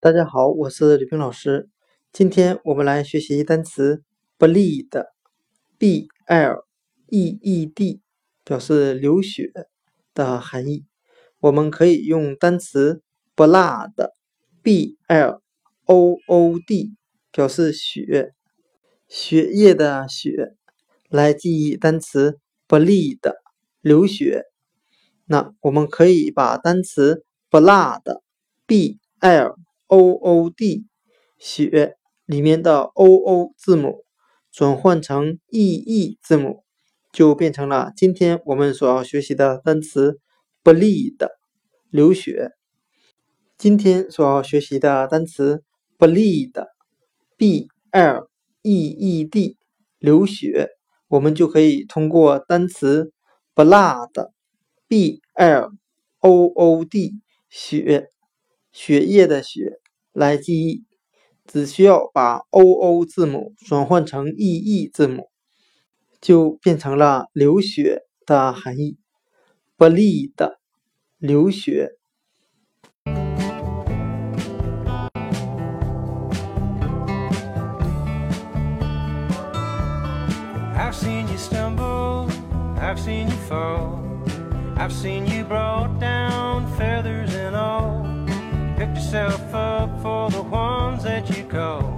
大家好，我是吕冰老师。今天我们来学习单词 bleed，b l e e d，表示流血的含义。我们可以用单词 blood，b l o o d，表示血，血液的血，来记忆单词 bleed，流血。那我们可以把单词 blood，b l o o d 血里面的 o o 字母转换成 e e 字母，就变成了今天我们所要学习的单词 bleed 流血。今天所要学习的单词 bleed b l e e d 流血，我们就可以通过单词 blood b l o o d 血。血液的血来记忆，只需要把 OO 字母转换成 EE 字母，就变成了流血的含义，不利的流血。I've seen you stumble，I've seen you fall，I've seen you brought down。Yourself up for the ones that you call